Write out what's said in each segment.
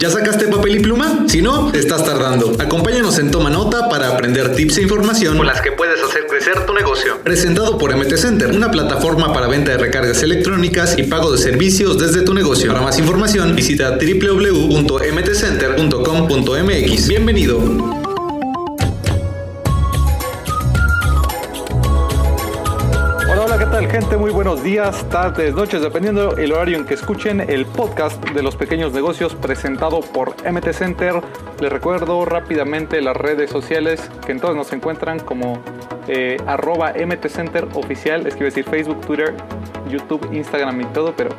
¿Ya sacaste papel y pluma? Si no, te estás tardando. Acompáñanos en Toma Nota para aprender tips e información con las que puedes hacer crecer tu negocio. Presentado por MT Center, una plataforma para venta de recargas electrónicas y pago de servicios desde tu negocio. Para más información, visita www.mtcenter.com.mx. Bienvenido. Muy buenos días, tardes, noches, dependiendo el horario en que escuchen el podcast de los pequeños negocios presentado por MT Center. Les recuerdo rápidamente las redes sociales que en todas nos encuentran como eh, arroba MT Center oficial, es que decir Facebook, Twitter, YouTube, Instagram y todo, pero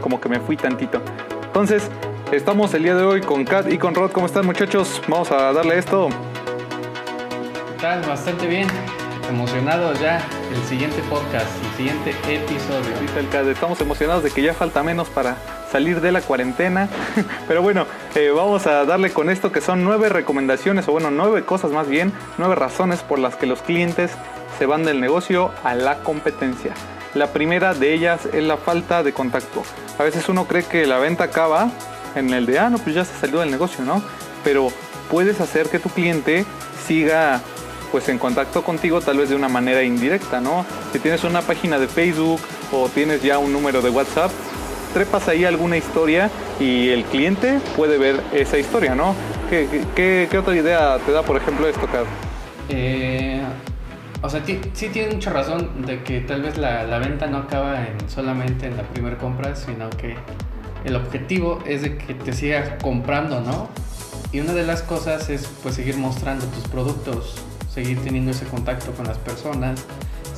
como que me fui tantito. Entonces, estamos el día de hoy con Kat y con Rod. ¿Cómo están muchachos? Vamos a darle esto. ¿Qué? Bastante bien emocionados ya el siguiente podcast, el siguiente episodio. Estamos emocionados de que ya falta menos para salir de la cuarentena. Pero bueno, eh, vamos a darle con esto que son nueve recomendaciones, o bueno, nueve cosas más bien, nueve razones por las que los clientes se van del negocio a la competencia. La primera de ellas es la falta de contacto. A veces uno cree que la venta acaba en el de, ah, no, pues ya se salió del negocio, ¿no? Pero puedes hacer que tu cliente siga pues en contacto contigo tal vez de una manera indirecta, ¿no? Si tienes una página de Facebook o tienes ya un número de WhatsApp, trepas ahí alguna historia y el cliente puede ver esa historia, ¿no? ¿Qué, otra idea te da, por ejemplo, esto, Carlos? Eh, o sea, sí tiene mucha razón de que tal vez la, la venta no acaba en, solamente en la primera compra, sino que el objetivo es de que te sigas comprando, ¿no? Y una de las cosas es pues seguir mostrando tus productos seguir teniendo ese contacto con las personas.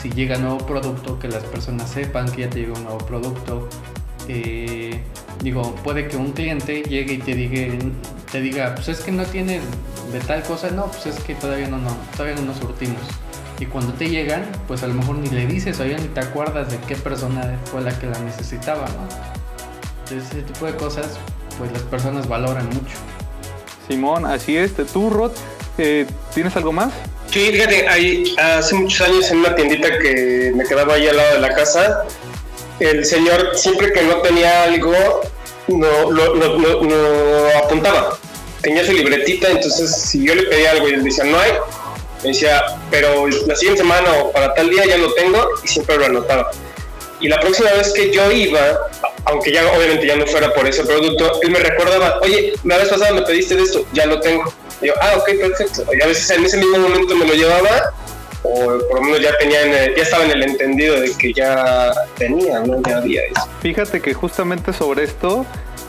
Si llega nuevo producto, que las personas sepan que ya te llegó un nuevo producto. Eh, digo, puede que un cliente llegue y te diga, te diga, pues es que no tiene de tal cosa, no, pues es que todavía no, no, todavía no nos surtimos. Y cuando te llegan, pues a lo mejor ni le dices o ya ni te acuerdas de qué persona fue la que la necesitaba, ¿no? Entonces ese tipo de cosas, pues las personas valoran mucho. Simón, así es. ¿Tú, Rod, eh, tienes algo más? Sí, fíjate, ahí, hace muchos años en una tiendita que me quedaba ahí al lado de la casa, el señor siempre que no tenía algo, no, lo, apuntaba. Tenía su libretita, entonces si yo le pedía algo y él decía no hay, me decía, pero la siguiente semana o para tal día ya lo tengo y siempre lo anotaba. Y la próxima vez que yo iba, aunque ya obviamente ya no fuera por ese producto, él me recordaba, oye, la vez pasada me pediste de esto, ya lo tengo. Yo, ah, ok, perfecto. Y a veces en ese mismo momento me lo llevaba, o por lo menos ya tenía ya estaba en el entendido de que ya tenía, ¿no? Ya había eso. Fíjate que justamente sobre esto,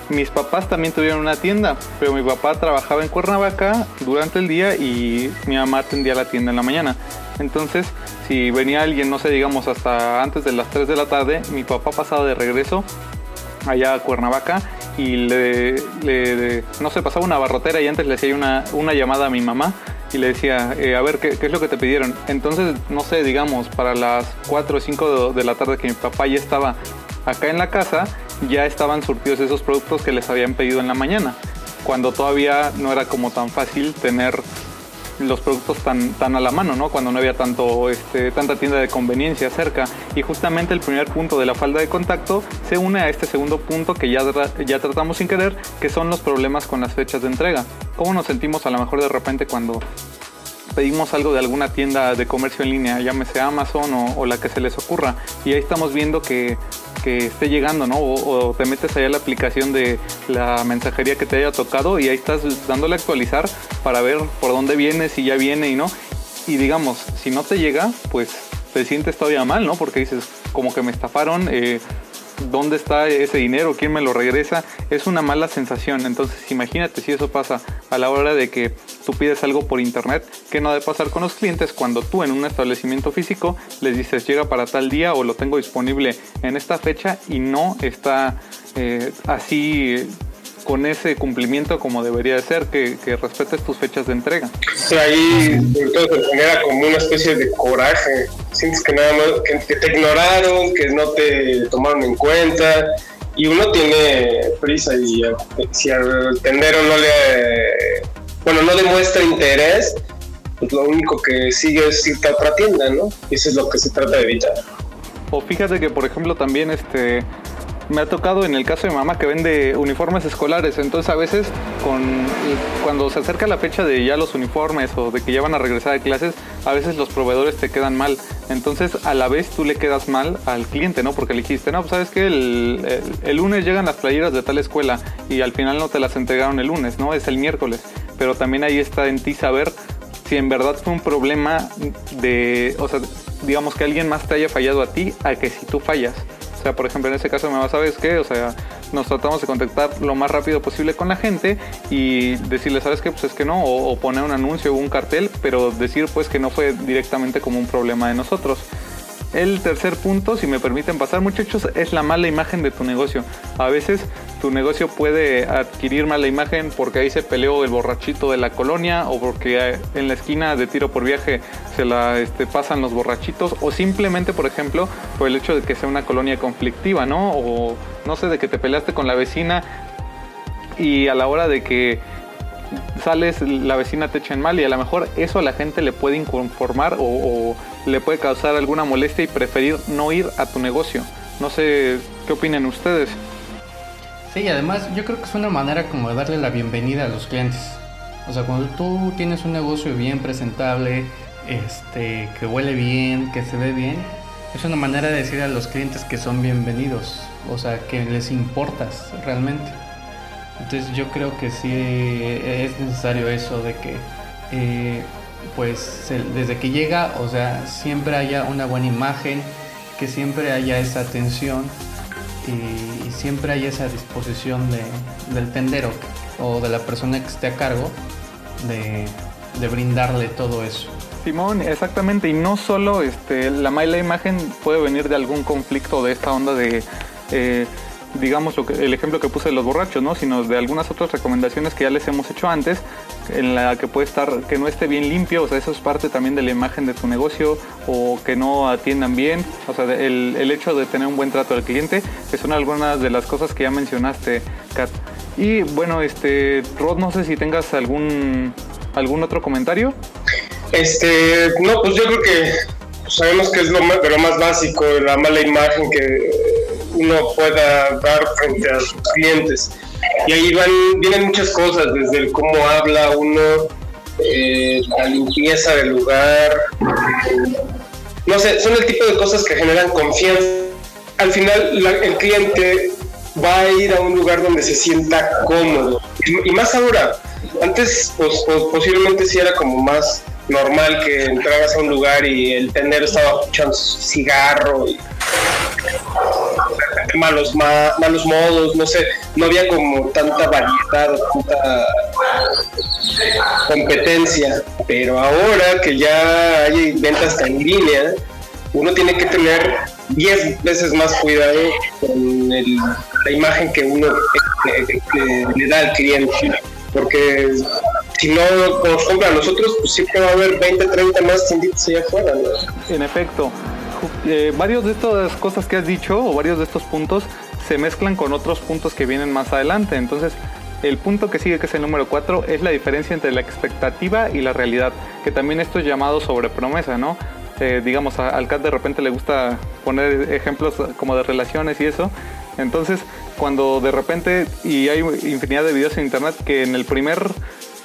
mis papás también tuvieron una tienda, pero mi papá trabajaba en Cuernavaca durante el día y mi mamá atendía la tienda en la mañana. Entonces, si venía alguien, no sé, digamos hasta antes de las 3 de la tarde, mi papá pasaba de regreso allá a Cuernavaca y le, no sé, pasaba una barrotera y antes le hacía una, una llamada a mi mamá y le decía, eh, a ver, ¿qué, es lo que te pidieron? Entonces, no sé, digamos, para las 4 o 5 de la tarde que mi papá ya estaba acá en la casa, ya estaban surtidos esos productos que les habían pedido en la mañana, cuando todavía no era como tan fácil tener los productos tan, tan a la mano, ¿no? Cuando no había tanto, este, tanta tienda de conveniencia cerca. Y justamente el primer punto de la falda de contacto se une a este segundo punto que ya, ya tratamos sin querer, que son los problemas con las fechas de entrega. ¿Cómo nos sentimos a lo mejor de repente cuando pedimos algo de alguna tienda de comercio en línea, llámese Amazon o, la que se les ocurra, y ahí estamos viendo que, esté llegando, ¿no? O, te metes allá la aplicación de la mensajería que te haya tocado y ahí estás dándole a actualizar para ver por dónde viene, si ya viene y no. Y digamos, si no te llega, pues te sientes todavía mal, ¿no? Porque dices, como que me estafaron, eh, dónde está ese dinero, quién me lo regresa, es una mala sensación. Entonces imagínate si eso pasa a la hora de que tú pides algo por internet, que no debe pasar con los clientes cuando tú en un establecimiento físico les dices llega para tal día o lo tengo disponible en esta fecha y no está eh, así con ese cumplimiento como debería de ser, que, respetes tus fechas de entrega. ahí entonces genera como una especie de coraje, sientes que nada más, que, te ignoraron, que no te tomaron en cuenta, y uno tiene prisa y si al tendero no le, bueno, no demuestra interés, pues lo único que sigue es irte a otra tienda, ¿no? Y eso es lo que se trata de evitar. O fíjate que, por ejemplo, también este me ha tocado en el caso de mi mamá que vende uniformes escolares, entonces a veces cuando se acerca la fecha de ya los uniformes o de que ya van a regresar a clases, a veces los proveedores te quedan mal. Entonces a la vez tú le quedas mal al cliente, ¿no? Porque le dijiste, no, pues sabes que el, el, lunes llegan las playeras de tal escuela y al final no te las entregaron el lunes, ¿no? Es el miércoles. Pero también ahí está en ti saber si en verdad fue un problema de, o sea, digamos que alguien más te haya fallado a ti a que si tú fallas. Sea, por ejemplo, en ese caso me vas a ver qué, o sea, nos tratamos de contactar lo más rápido posible con la gente y decirle, ¿sabes qué? Pues es que no, o, poner un anuncio o un cartel, pero decir pues que no fue directamente como un problema de nosotros. El tercer punto, si me permiten pasar muchachos, es la mala imagen de tu negocio. A veces tu negocio puede adquirir mala imagen porque ahí se peleó el borrachito de la colonia o porque en la esquina de tiro por viaje se la este, pasan los borrachitos o simplemente, por ejemplo, por el hecho de que sea una colonia conflictiva, ¿no? O no sé, de que te peleaste con la vecina y a la hora de que sales, la vecina te echa en mal y a lo mejor eso a la gente le puede inconformar o, le puede causar alguna molestia y preferir no ir a tu negocio. No sé qué opinan ustedes. Sí, además yo creo que es una manera como de darle la bienvenida a los clientes. O sea, cuando tú tienes un negocio bien presentable, este, que huele bien, que se ve bien, es una manera de decir a los clientes que son bienvenidos, o sea, que les importas realmente. Entonces yo creo que sí es necesario eso de que eh, pues desde que llega, o sea, siempre haya una buena imagen, que siempre haya esa atención y, siempre haya esa disposición del tendero o de la persona que esté a cargo de, brindarle todo eso. Simón, exactamente, y no solo este, la mala imagen puede venir de algún conflicto de esta onda de eh, digamos, el ejemplo que puse de los borrachos, ¿no? sino de algunas otras recomendaciones que ya les hemos hecho antes, en la que puede estar que no esté bien limpio, o sea, eso es parte también de la imagen de tu negocio, o que no atiendan bien, o sea, el, el hecho de tener un buen trato al cliente, que son algunas de las cosas que ya mencionaste, Kat. Y bueno, este, Rod, no sé si tengas algún, algún otro comentario. Este, no, pues yo creo que sabemos que es lo más, lo más básico, la mala imagen que uno pueda dar frente a sus clientes. Y ahí van, vienen muchas cosas, desde el cómo habla uno, eh, la limpieza del lugar, no sé, son el tipo de cosas que generan confianza. Al final el cliente va a ir a un lugar donde se sienta cómodo. Y, más ahora, antes pues, pues, posiblemente sí era como más normal que entraras a un lugar y el tendero estaba escuchando cigarro y malos, malos modos, no sé, no había como tanta variedad, tanta competencia, pero ahora que ya hay ventas en línea, uno tiene que tener 10 veces más cuidado con la imagen que uno le da al cliente, porque si no nos compra a nosotros, pues siempre va a haber 20, 30 más tienditas allá afuera. En efecto, eh, varios de estas cosas que has dicho o varios de estos puntos se mezclan con otros puntos que vienen más adelante. Entonces, el punto que sigue, que es el número 4, es la diferencia entre la expectativa y la realidad, que también esto es llamado sobre promesa, ¿no? Eh, digamos, al CAT de repente le gusta poner ejemplos como de relaciones y eso. Entonces, cuando de repente, y hay infinidad de videos en internet que en el primer,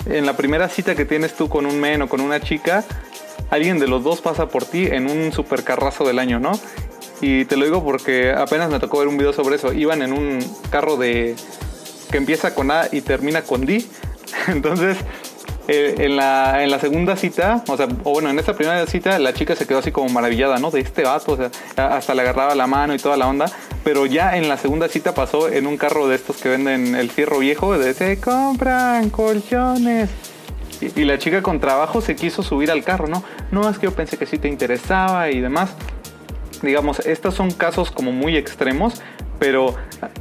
en la primera cita que tienes tú con un men o con una chica, alguien de los dos pasa por ti en un supercarrazo del año, ¿no? Y te lo digo porque apenas me tocó ver un video sobre eso. Iban en un carro de que empieza con A y termina con D. Entonces, eh, en, la, en la segunda cita, o sea, o bueno, en esta primera cita, la chica se quedó así como maravillada, ¿no? De este vato, o sea, hasta le agarraba la mano y toda la onda. Pero ya en la segunda cita pasó en un carro de estos que venden el cierro viejo, de se compran colchones y, la chica con trabajo se quiso subir al carro, ¿no? No, es que yo pensé que sí te interesaba y demás. Digamos, estos son casos como muy extremos, pero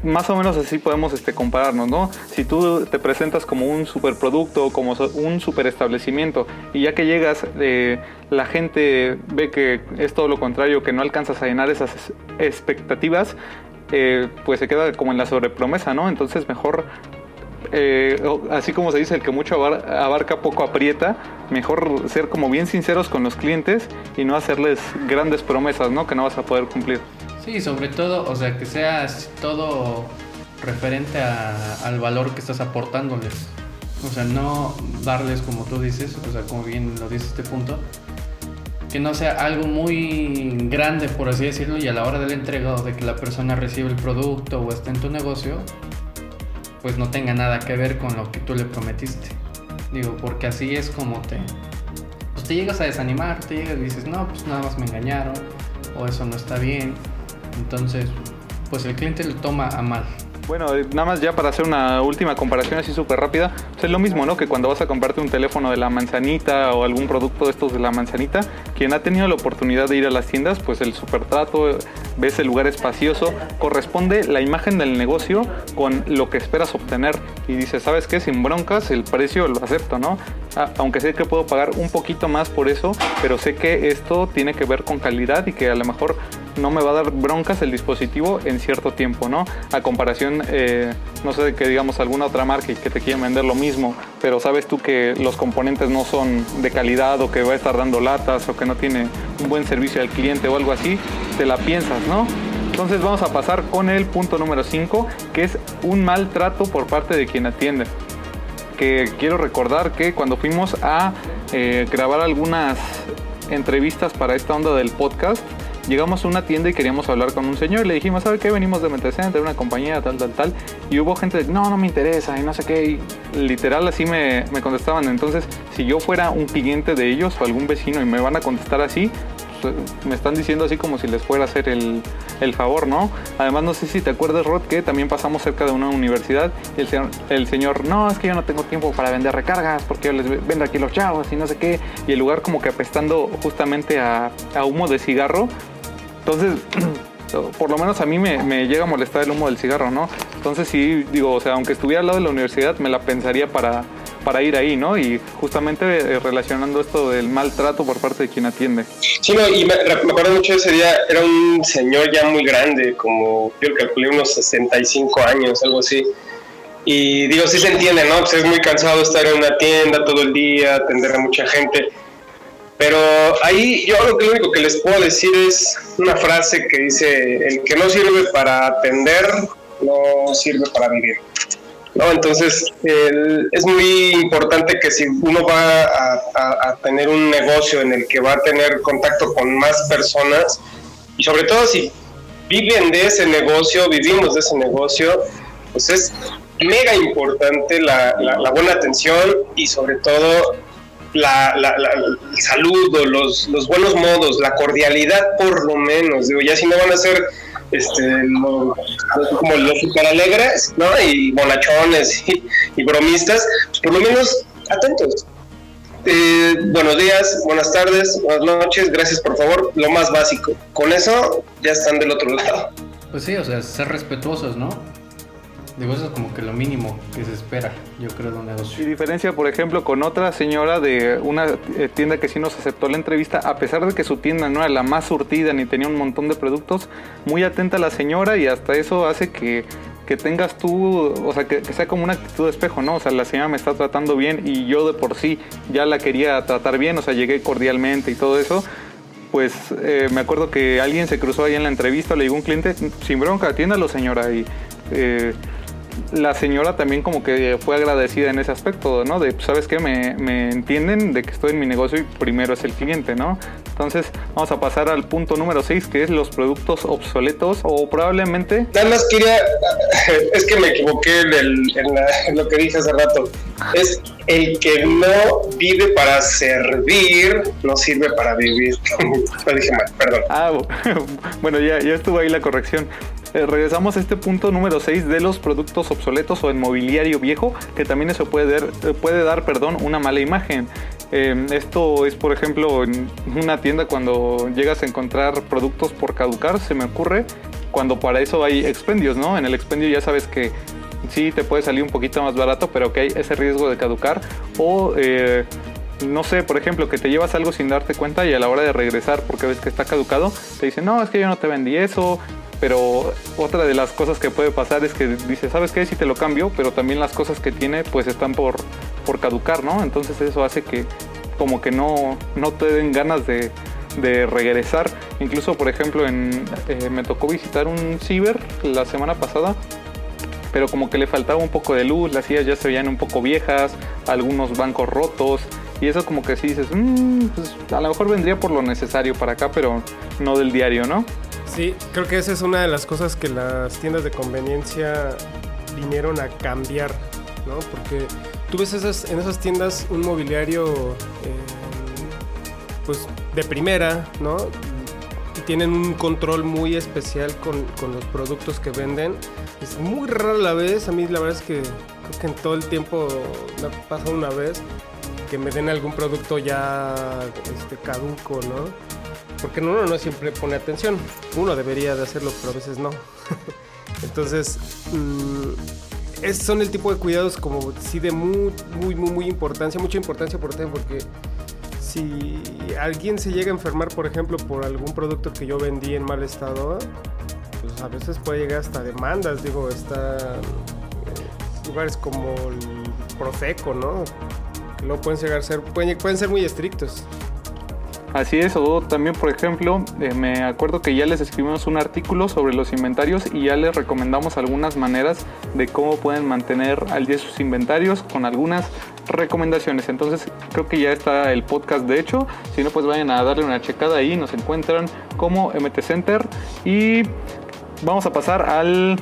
más o menos así podemos este, compararnos, ¿no? Si tú te presentas como un superproducto, como un super establecimiento, y ya que llegas, eh, la gente ve que es todo lo contrario, que no alcanzas a llenar esas expectativas, eh, pues se queda como en la sobrepromesa, ¿no? Entonces mejor eh, así como se dice, el que mucho abarca poco aprieta, mejor ser como bien sinceros con los clientes y no hacerles grandes promesas, ¿no? Que no vas a poder cumplir. Sí, sobre todo, o sea, que sea todo referente al valor que estás aportándoles. O sea, no darles como tú dices, o sea, como bien lo dice este punto, que no sea algo muy grande, por así decirlo, y a la hora de la entrega o de que la persona recibe el producto o esté en tu negocio, pues no tenga nada que ver con lo que tú le prometiste. Digo, porque así es como te, pues te llegas a desanimar, te llegas y dices, no, pues nada más me engañaron, o eso no está bien. Entonces, pues el cliente lo toma a mal. Bueno, eh, nada más ya para hacer una última comparación así súper rápida, pues es lo mismo, ¿no? Que cuando vas a comprarte un teléfono de la manzanita o algún producto de estos de la manzanita, quien ha tenido la oportunidad de ir a las tiendas, pues el super trato, ves el lugar espacioso, corresponde la imagen del negocio con lo que esperas obtener. Y dices, ¿sabes qué? Sin broncas, el precio lo acepto, ¿no? Aunque sé que puedo pagar un poquito más por eso, pero sé que esto tiene que ver con calidad y que a lo mejor no me va a dar broncas el dispositivo en cierto tiempo, ¿no? A comparación, eh, no sé, que digamos alguna otra marca que te quieren vender lo mismo, pero sabes tú que los componentes no son de calidad o que va a estar dando latas o que no tiene un buen servicio al cliente o algo así, te la piensas, ¿no? Entonces vamos a pasar con el punto número 5, que es un maltrato por parte de quien atiende. Que quiero recordar que cuando fuimos a eh, grabar algunas entrevistas para esta onda del podcast, llegamos a una tienda y queríamos hablar con un señor le dijimos, ¿sabe qué? Venimos de Metacenter, de una compañía, tal, tal, tal. Y hubo gente de, no, no me interesa y no sé qué. Y literal así me, me contestaban. Entonces, si yo fuera un cliente de ellos o algún vecino y me van a contestar así, pues, me están diciendo así como si les fuera a hacer el, el, favor, ¿no? Además, no sé si te acuerdas, Rod, que también pasamos cerca de una universidad y el señor, el señor, no, es que yo no tengo tiempo para vender recargas porque yo les vendo aquí los chavos y no sé qué. Y el lugar como que apestando justamente a, a humo de cigarro, entonces, por lo menos a mí me, llega a molestar el humo del cigarro, ¿no? Entonces sí, digo, o sea, aunque estuviera al lado de la universidad, me la pensaría para, para ir ahí, ¿no? Y justamente eh, relacionando esto del maltrato por parte de quien atiende. Sí, no, y me, acuerdo mucho de ese día, era un señor ya muy grande, como yo calculé unos 65 años, algo así. Y digo, sí se entiende, ¿no? Pues es muy cansado estar en una tienda todo el día, atender a mucha gente pero ahí yo lo único que les puedo decir es una frase que dice, el que no sirve para atender, no sirve para vivir. ¿No? Entonces, es muy importante que si uno va a, tener un negocio en el que va a tener contacto con más personas, y sobre todo si viven de ese negocio, vivimos de ese negocio, pues es mega importante la, la buena atención y sobre todo la, el saludo, los, los, buenos modos, la cordialidad por lo menos. Digo, ya si no van a ser este, como los super alegres, ¿no? Y bonachones y, bromistas, pues por lo menos atentos. Eh, buenos días, buenas tardes, buenas noches, gracias por favor, lo más básico. Con eso ya están del otro lado. Pues sí, o sea, ser respetuosos, ¿no? Digo, eso es como que lo mínimo que se espera, yo creo, de un negocio. Y diferencia, por ejemplo, con otra señora de una eh, tienda que sí nos aceptó la entrevista, a pesar de que su tienda no era la más surtida ni tenía un montón de productos, muy atenta a la señora y hasta eso hace que, que tengas tú, o sea, que, sea como una actitud de espejo, ¿no? O sea, la señora me está tratando bien y yo de por sí ya la quería tratar bien, o sea, llegué cordialmente y todo eso pues eh, me acuerdo que alguien se cruzó ahí en la entrevista, le dijo un cliente, sin bronca, atiéndalo señora, y eh, la señora también como que fue agradecida en ese aspecto, ¿no? De, ¿sabes qué? Me, me, entienden de que estoy en mi negocio y primero es el cliente, ¿no? Entonces vamos a pasar al punto número 6, que es los productos obsoletos o probablemente... Nada más quería, es que me equivoqué en, lo que dije hace rato, es el que no vive para servir, no sirve para vivir. lo dije mal, perdón. Ah, bueno, ya, ya estuvo ahí la corrección. Eh, regresamos a este punto número 6 de los productos obsoletos o el mobiliario viejo, que también eso puede dar, eh, puede dar perdón, una mala imagen. Eh, esto es, por ejemplo, en una tienda cuando llegas a encontrar productos por caducar, se me ocurre, cuando para eso hay expendios, ¿no? En el expendio ya sabes que sí te puede salir un poquito más barato, pero que hay ese riesgo de caducar. O no sé, por ejemplo, que te llevas algo sin darte cuenta y a la hora de regresar porque ves que está caducado, te dicen, no, es que yo no te vendí eso, pero otra de las cosas que puede pasar es que dice, ¿sabes qué? Si te lo cambio, pero también las cosas que tiene pues están por, por caducar, ¿no? Entonces eso hace que como que no, no te den ganas de, de regresar. Incluso, por ejemplo, eh, me tocó visitar un ciber la semana pasada, pero como que le faltaba un poco de luz, las sillas ya se veían un poco viejas, algunos bancos rotos. Y eso como que sí dices, mm, pues a lo mejor vendría por lo necesario para acá, pero no del diario, ¿no? Sí, creo que esa es una de las cosas que las tiendas de conveniencia vinieron a cambiar, ¿no? Porque tú ves esas, en esas tiendas un mobiliario eh, pues de primera, ¿no? Y tienen un control muy especial con, con, los productos que venden. Es muy raro la vez, a mí la verdad es que creo que en todo el tiempo me ha pasado una vez que me den algún producto ya este, caduco, ¿no? Porque uno no siempre pone atención. Uno debería de hacerlo, pero a veces no. Entonces, mmm, son el tipo de cuidados como sí de muy, muy, muy, muy importancia, mucha importancia por tema, porque si alguien se llega a enfermar, por ejemplo, por algún producto que yo vendí en mal estado, pues a veces puede llegar hasta demandas, digo, está eh, lugares como el Profeco, ¿no? Que luego pueden llegar a ser, pueden, pueden ser muy estrictos. Así es, o también por ejemplo, eh, me acuerdo que ya les escribimos un artículo sobre los inventarios y ya les recomendamos algunas maneras de cómo pueden mantener al día sus inventarios con algunas recomendaciones. Entonces creo que ya está el podcast de hecho, si no pues vayan a darle una checada ahí, nos encuentran como MT Center y vamos a pasar al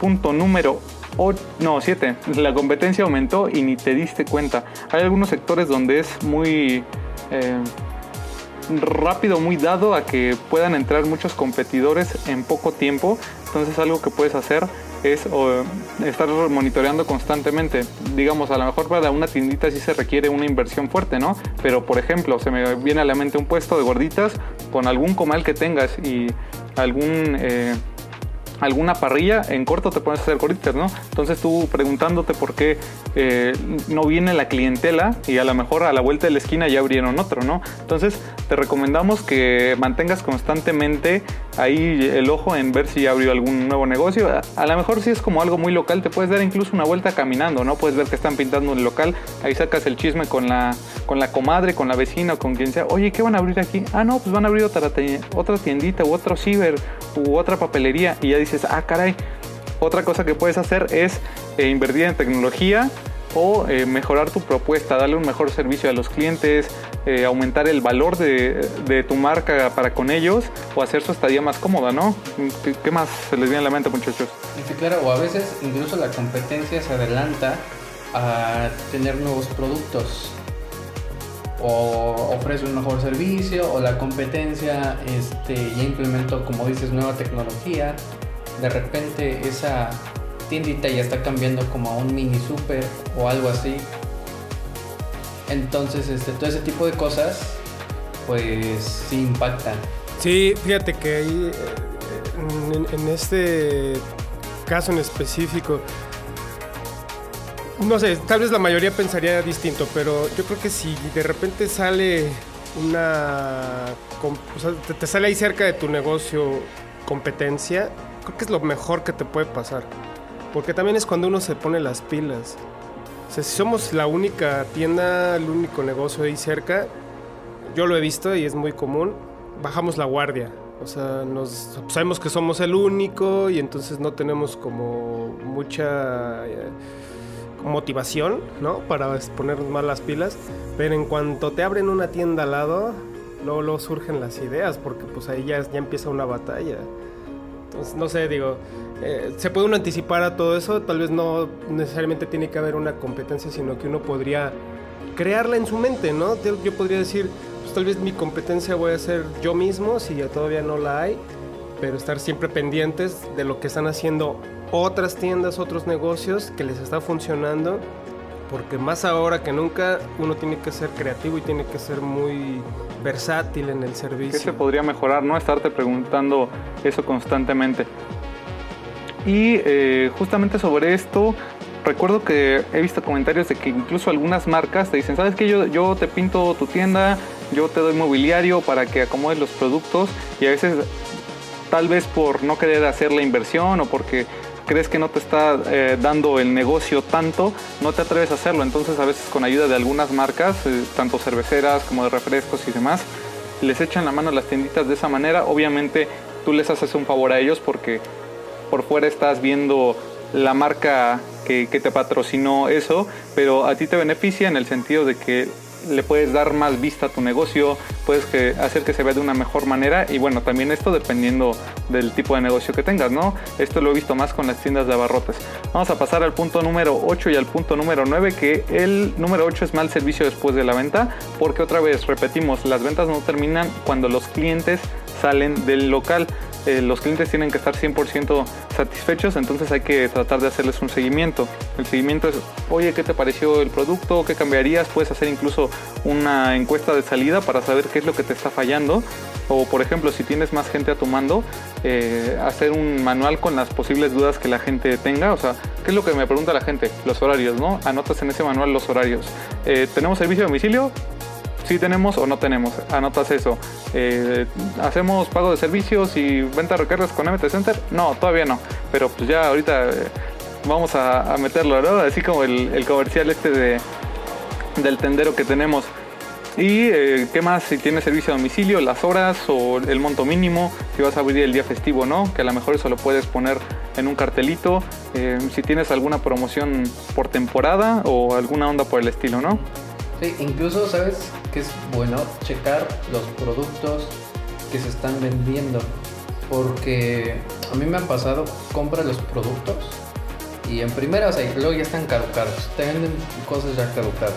punto número 8, no, 7. La competencia aumentó y ni te diste cuenta. Hay algunos sectores donde es muy... Eh, rápido, muy dado a que puedan entrar muchos competidores en poco tiempo. Entonces algo que puedes hacer es estar monitoreando constantemente. Digamos, a lo mejor para una tiendita sí se requiere una inversión fuerte, ¿no? Pero por ejemplo, se me viene a la mente un puesto de gorditas con algún comal que tengas y algún... Eh, alguna parrilla, en corto te puedes hacer gorditas, ¿no? Entonces tú preguntándote por qué eh, no viene la clientela y a lo mejor a la vuelta de la esquina ya abrieron otro, ¿no? Entonces te recomendamos que mantengas constantemente ahí el ojo en ver si abrió algún nuevo negocio. A, lo mejor si es como algo muy local, te puedes dar incluso una vuelta caminando, ¿no? Puedes ver que están pintando un local, ahí sacas el chisme con la, con la comadre, con la vecina o con quien sea. Oye, ¿qué van a abrir aquí? Ah, no, pues van a abrir otra, otra tiendita u otro ciber u otra papelería y ya dices, ah, caray. Otra cosa que puedes hacer es eh, invertir en tecnología o eh, mejorar tu propuesta, darle un mejor servicio a los clientes, eh, aumentar el valor de, tu marca para con ellos o hacer su estadía más cómoda, ¿no? ¿Qué, más se les viene a la mente, muchachos? Sí, claro, o a veces incluso la competencia se adelanta a tener nuevos productos o ofrece un mejor servicio o la competencia este, ya implementó, como dices, nueva tecnología. De repente esa tiendita ya está cambiando como a un mini super o algo así. Entonces, este, todo ese tipo de cosas, pues sí impactan. Sí, fíjate que ahí, eh, en, este caso en específico, no sé, tal vez la mayoría pensaría distinto, pero yo creo que si de repente sale una. O sea, te, sale ahí cerca de tu negocio competencia, creo que es lo mejor que te puede pasar. Porque también es cuando uno se pone las pilas. O sea, si somos la única tienda, el único negocio ahí cerca, yo lo he visto y es muy común, bajamos la guardia. O sea, nos, sabemos que somos el único y entonces no tenemos como mucha eh, motivación, ¿no? Para ponernos más las pilas. Pero en cuanto te abren una tienda al lado, luego, luego surgen las ideas, porque pues ahí ya, ya empieza una batalla. Entonces, no sé, digo, eh, se puede uno anticipar a todo eso, tal vez no necesariamente tiene que haber una competencia, sino que uno podría crearla en su mente, ¿no? Yo podría decir, pues tal vez mi competencia voy a ser yo mismo, si ya todavía no la hay, pero estar siempre pendientes de lo que están haciendo otras tiendas, otros negocios que les está funcionando, porque más ahora que nunca uno tiene que ser creativo y tiene que ser muy versátil en el servicio. ¿Qué se podría mejorar? No estarte preguntando eso constantemente. Y eh, justamente sobre esto, recuerdo que he visto comentarios de que incluso algunas marcas te dicen, sabes que yo, yo te pinto tu tienda, yo te doy mobiliario para que acomodes los productos y a veces tal vez por no querer hacer la inversión o porque crees que no te está eh, dando el negocio tanto, no te atreves a hacerlo. Entonces a veces con ayuda de algunas marcas, eh, tanto cerveceras como de refrescos y demás, les echan la mano las tienditas de esa manera, obviamente tú les haces un favor a ellos porque por fuera estás viendo la marca que te patrocinó eso, pero a ti te beneficia en el sentido de que le puedes dar más vista a tu negocio, puedes que, hacer que se vea de una mejor manera y bueno, también esto dependiendo del tipo de negocio que tengas, ¿no? Esto lo he visto más con las tiendas de abarrotes. Vamos a pasar al punto número 8 y al punto número 9, que el número 8 es mal servicio después de la venta, porque otra vez repetimos, las ventas no terminan cuando los clientes salen del local. Eh, los clientes tienen que estar 100% satisfechos, entonces hay que tratar de hacerles un seguimiento. El seguimiento es, oye, ¿qué te pareció el producto? ¿Qué cambiarías? Puedes hacer incluso una encuesta de salida para saber qué es lo que te está fallando. O por ejemplo, si tienes más gente a tu mando, eh, hacer un manual con las posibles dudas que la gente tenga. O sea, ¿qué es lo que me pregunta la gente? Los horarios, ¿no? Anotas en ese manual los horarios. Eh, ¿Tenemos servicio de domicilio? Si tenemos o no tenemos. Anotas eso. Eh, ¿Hacemos pago de servicios y venta de recargas con MT Center? No, todavía no. Pero pues ya ahorita eh, vamos a, meterlo, ¿no? Así como el, comercial este de, del tendero que tenemos. Y eh, qué más, si tiene servicio a domicilio, las horas o el monto mínimo, si vas a abrir el día festivo no, que a lo mejor eso lo puedes poner en un cartelito, si tienes alguna promoción por temporada o alguna onda por el estilo, ¿no? Sí, incluso sabes que es bueno checar los productos que se están vendiendo. Porque a mí me ha pasado, compra los productos y en primera, o sea, luego ya están caducados. Te venden cosas ya caducadas.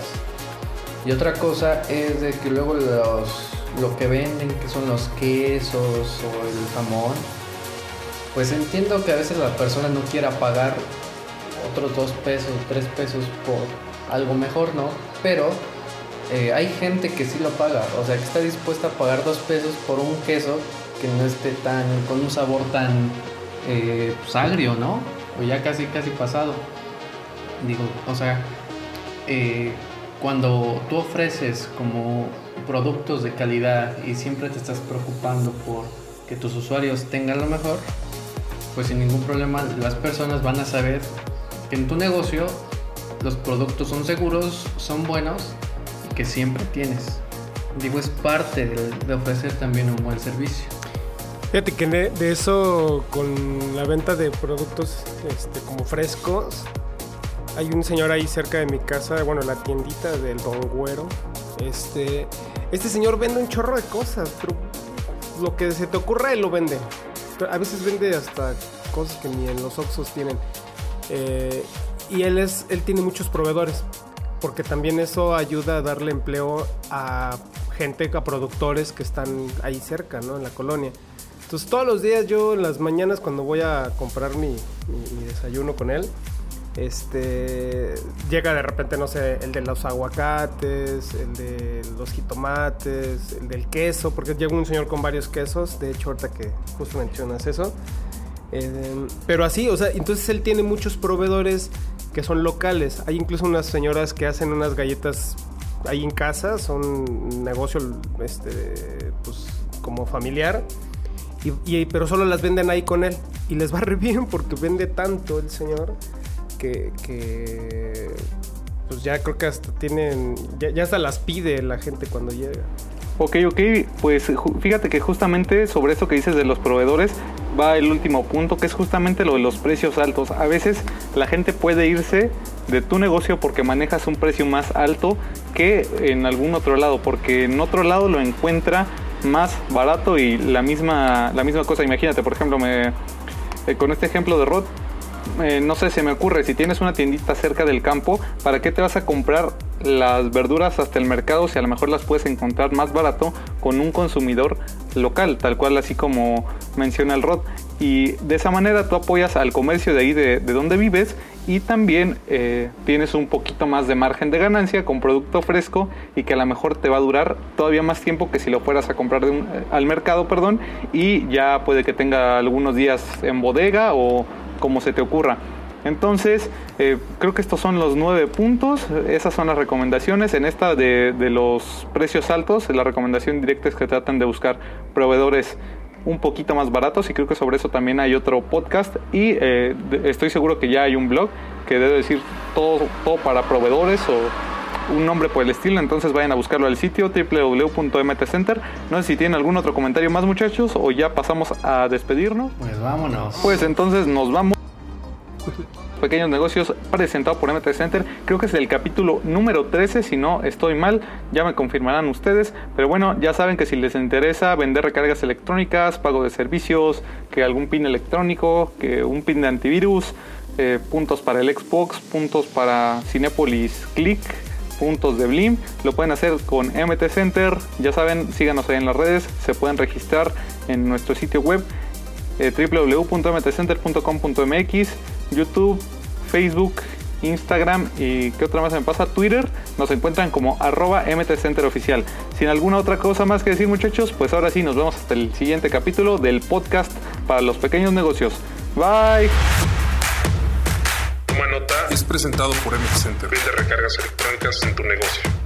Y otra cosa es de que luego los, lo que venden, que son los quesos o el jamón, pues entiendo que a veces la persona no quiera pagar otros dos pesos, tres pesos por algo mejor, ¿no? Pero eh, hay gente que sí lo paga, o sea, que está dispuesta a pagar dos pesos por un queso que no esté tan, con un sabor tan eh, pues, agrio, ¿no? O ya casi, casi pasado. Digo, o sea, eh, cuando tú ofreces como productos de calidad y siempre te estás preocupando por que tus usuarios tengan lo mejor, pues sin ningún problema las personas van a saber que en tu negocio los productos son seguros, son buenos que siempre tienes. Digo, es parte de, ofrecer también un buen servicio. Fíjate que de, eso, con la venta de productos este, como frescos, hay un señor ahí cerca de mi casa, bueno, la tiendita del Don Güero. Este, este señor vende un chorro de cosas, pero lo que se te ocurra él lo vende. A veces vende hasta cosas que ni en los Oxos tienen. Eh, y él es, él tiene muchos proveedores porque también eso ayuda a darle empleo a gente, a productores que están ahí cerca, ¿no? En la colonia. Entonces todos los días yo en las mañanas cuando voy a comprar mi, desayuno con él, este llega de repente, no sé, el de los aguacates, el de los jitomates, el del queso, porque llega un señor con varios quesos, de hecho ahorita que justo mencionas eso. Eh, pero así, o sea, entonces él tiene muchos proveedores que son locales. Hay incluso unas señoras que hacen unas galletas ahí en casa, son negocio este, pues, como familiar, y, pero solo las venden ahí con él. Y les va re bien porque vende tanto el señor que, pues ya creo que hasta tienen, ya, ya hasta las pide la gente cuando llega. Ok, ok, pues fíjate que justamente sobre esto que dices de los proveedores va el último punto, que es justamente lo de los precios altos. A veces la gente puede irse de tu negocio porque manejas un precio más alto que en algún otro lado, porque en otro lado lo encuentra más barato y la misma, la misma cosa. Imagínate, por ejemplo, me, eh, con este ejemplo de Rod, eh, no sé, se me ocurre, si tienes una tiendita cerca del campo, ¿para qué te vas a comprar las verduras hasta el mercado si a lo mejor las puedes encontrar más barato con un consumidor local, tal cual así como menciona el Rod? Y de esa manera tú apoyas al comercio de ahí de, donde vives y también eh, tienes un poquito más de margen de ganancia con producto fresco y que a lo mejor te va a durar todavía más tiempo que si lo fueras a comprar de al mercado, perdón, y ya puede que tenga algunos días en bodega o como se te ocurra. Entonces, eh, creo que estos son los nueve puntos, esas son las recomendaciones. En esta de, los precios altos, la recomendación directa es que tratan de buscar proveedores un poquito más baratos y creo que sobre eso también hay otro podcast y eh, estoy seguro que ya hay un blog que debe decir todo, todo para proveedores o un nombre por el estilo, entonces vayan a buscarlo al sitio www.mtcenter. No sé si tienen algún otro comentario más muchachos o ya pasamos a despedirnos. Pues vámonos. Pues entonces nos vamos. Pequeños negocios presentado por MT Center. Creo que es el capítulo número 13, si no estoy mal, ya me confirmarán ustedes. Pero bueno, ya saben que si les interesa vender recargas electrónicas, pago de servicios, que algún pin electrónico, que un pin de antivirus, eh, puntos para el Xbox, puntos para Cinepolis Click, puntos de Blim, lo pueden hacer con MT Center. Ya saben, síganos ahí en las redes, se pueden registrar en nuestro sitio web eh, www.mtcenter.com.mx, YouTube, Facebook, Instagram y qué otra más me pasa, Twitter, nos encuentran como arroba mtcenteroficial. Sin alguna otra cosa más que decir muchachos, pues ahora sí nos vemos hasta el siguiente capítulo del podcast para los pequeños negocios. Bye. Toma nota es presentado por MT Center. Vende recargas electrónicas en tu negocio.